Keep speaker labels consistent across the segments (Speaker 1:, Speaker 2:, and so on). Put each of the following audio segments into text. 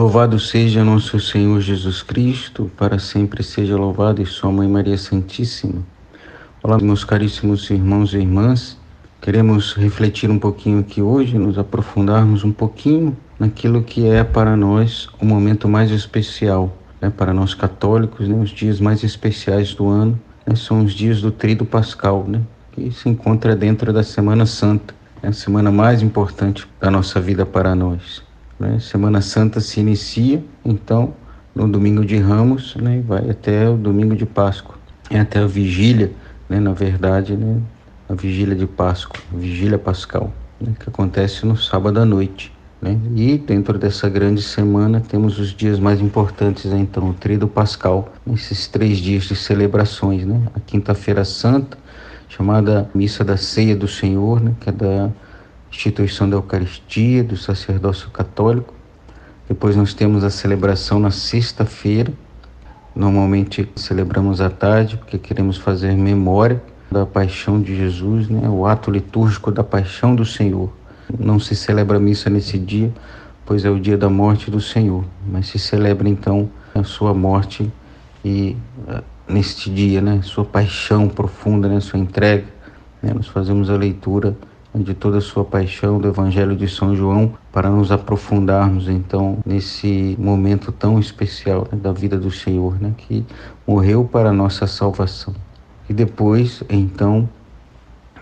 Speaker 1: Louvado seja nosso Senhor Jesus Cristo, para sempre seja louvado e sua Mãe Maria Santíssima. Olá, meus caríssimos irmãos e irmãs. Queremos refletir um pouquinho aqui hoje, nos aprofundarmos um pouquinho naquilo que é para nós o momento mais especial, né? para nós católicos, né? os dias mais especiais do ano, né? são os dias do Tríduo Pascal, né? que se encontra dentro da Semana Santa, é a semana mais importante da nossa vida para nós. Né? Semana Santa se inicia, então, no domingo de Ramos, né? vai até o domingo de Páscoa. É até a vigília, né? na verdade, né? a vigília de Páscoa, a vigília pascal, né? que acontece no sábado à noite. Né? E dentro dessa grande semana temos os dias mais importantes, né? então, o Tríduo Pascal, esses três dias de celebrações. Né? A Quinta-feira Santa, chamada Missa da Ceia do Senhor, né? que é da instituição da Eucaristia, do sacerdócio católico. Depois nós temos a celebração na sexta-feira. Normalmente celebramos à tarde porque queremos fazer memória da paixão de Jesus, né? o ato litúrgico da paixão do Senhor. Não se celebra missa nesse dia, pois é o dia da morte do Senhor, mas se celebra então a sua morte e uh, neste dia, né, sua paixão profunda, né, sua entrega. Né? Nós fazemos a leitura de toda a sua paixão do Evangelho de São João para nos aprofundarmos então nesse momento tão especial né, da vida do Senhor, né, que morreu para a nossa salvação. E depois, então,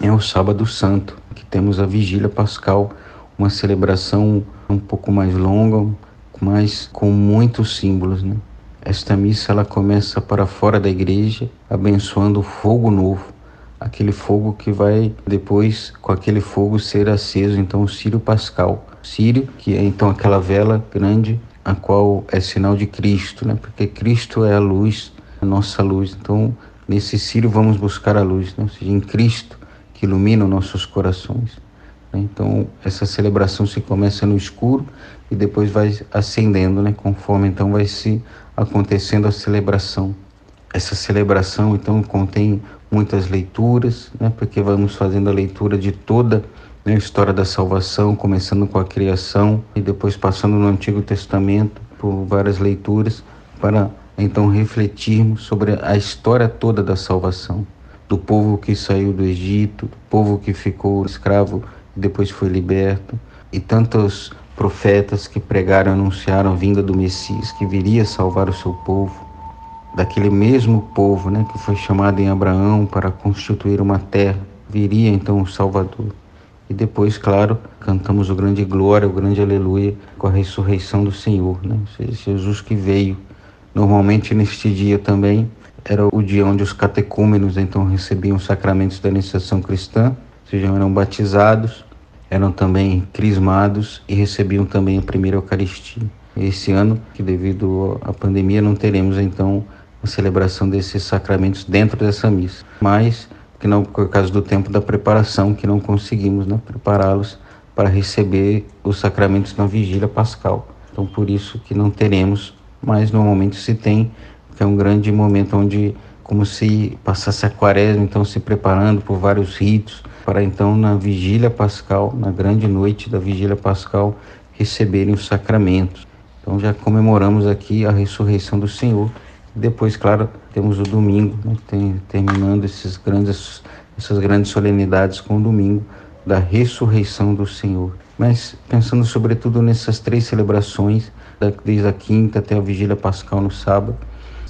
Speaker 1: é o Sábado Santo, que temos a Vigília Pascal, uma celebração um pouco mais longa, mas com muitos símbolos, né? Esta missa ela começa para fora da igreja, abençoando o fogo novo aquele fogo que vai depois com aquele fogo ser aceso então o Sírio Pascal. Sírio, que é então aquela vela grande, a qual é sinal de Cristo, né? Porque Cristo é a luz, a nossa luz. Então, nesse Sírio vamos buscar a luz, né? ou seja, em Cristo que ilumina nossos corações. Né? Então, essa celebração se começa no escuro e depois vai acendendo, né? Conforme então vai se acontecendo a celebração. Essa celebração então contém muitas leituras, né, porque vamos fazendo a leitura de toda né, a história da salvação, começando com a criação e depois passando no Antigo Testamento por várias leituras, para então refletirmos sobre a história toda da salvação, do povo que saiu do Egito, do povo que ficou escravo e depois foi liberto, e tantos profetas que pregaram anunciaram a vinda do Messias, que viria salvar o seu povo daquele mesmo povo né, que foi chamado em Abraão para constituir uma terra. Viria então o Salvador. E depois, claro, cantamos o grande glória, o grande aleluia com a ressurreição do Senhor, né? Jesus que veio. Normalmente neste dia também era o dia onde os catecúmenos então recebiam os sacramentos da iniciação cristã, ou seja, eram batizados, eram também crismados e recebiam também a primeira Eucaristia. Esse ano, que devido à pandemia não teremos então a celebração desses sacramentos dentro dessa missa. Mas, que não por causa do tempo da preparação, que não conseguimos né, prepará-los para receber os sacramentos na vigília pascal. Então, por isso que não teremos, mas normalmente se tem, que é um grande momento onde, como se passasse a quaresma, então se preparando por vários ritos, para então na vigília pascal, na grande noite da vigília pascal, receberem os sacramentos. Então já comemoramos aqui a ressurreição do Senhor depois, claro, temos o domingo, né, tem, terminando esses grandes, essas grandes solenidades com o domingo da ressurreição do Senhor. Mas pensando sobretudo nessas três celebrações, desde a quinta até a vigília pascal no sábado,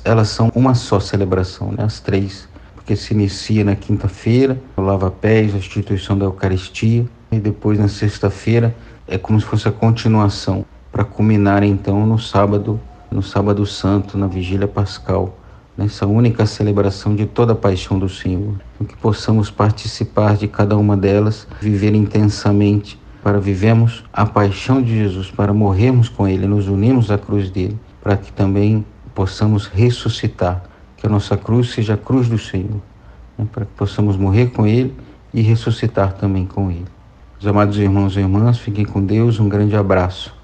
Speaker 1: elas são uma só celebração, né, as três, porque se inicia na quinta-feira, o lava-pés, a instituição da Eucaristia, e depois na sexta-feira é como se fosse a continuação, para culminar então no sábado no Sábado Santo, na Vigília Pascal, nessa única celebração de toda a paixão do Senhor. Que possamos participar de cada uma delas, viver intensamente, para vivemos a paixão de Jesus, para morrermos com Ele, nos unirmos à cruz dele, para que também possamos ressuscitar, que a nossa cruz seja a cruz do Senhor, né? para que possamos morrer com Ele e ressuscitar também com Ele. Os amados irmãos e irmãs, fiquem com Deus, um grande abraço.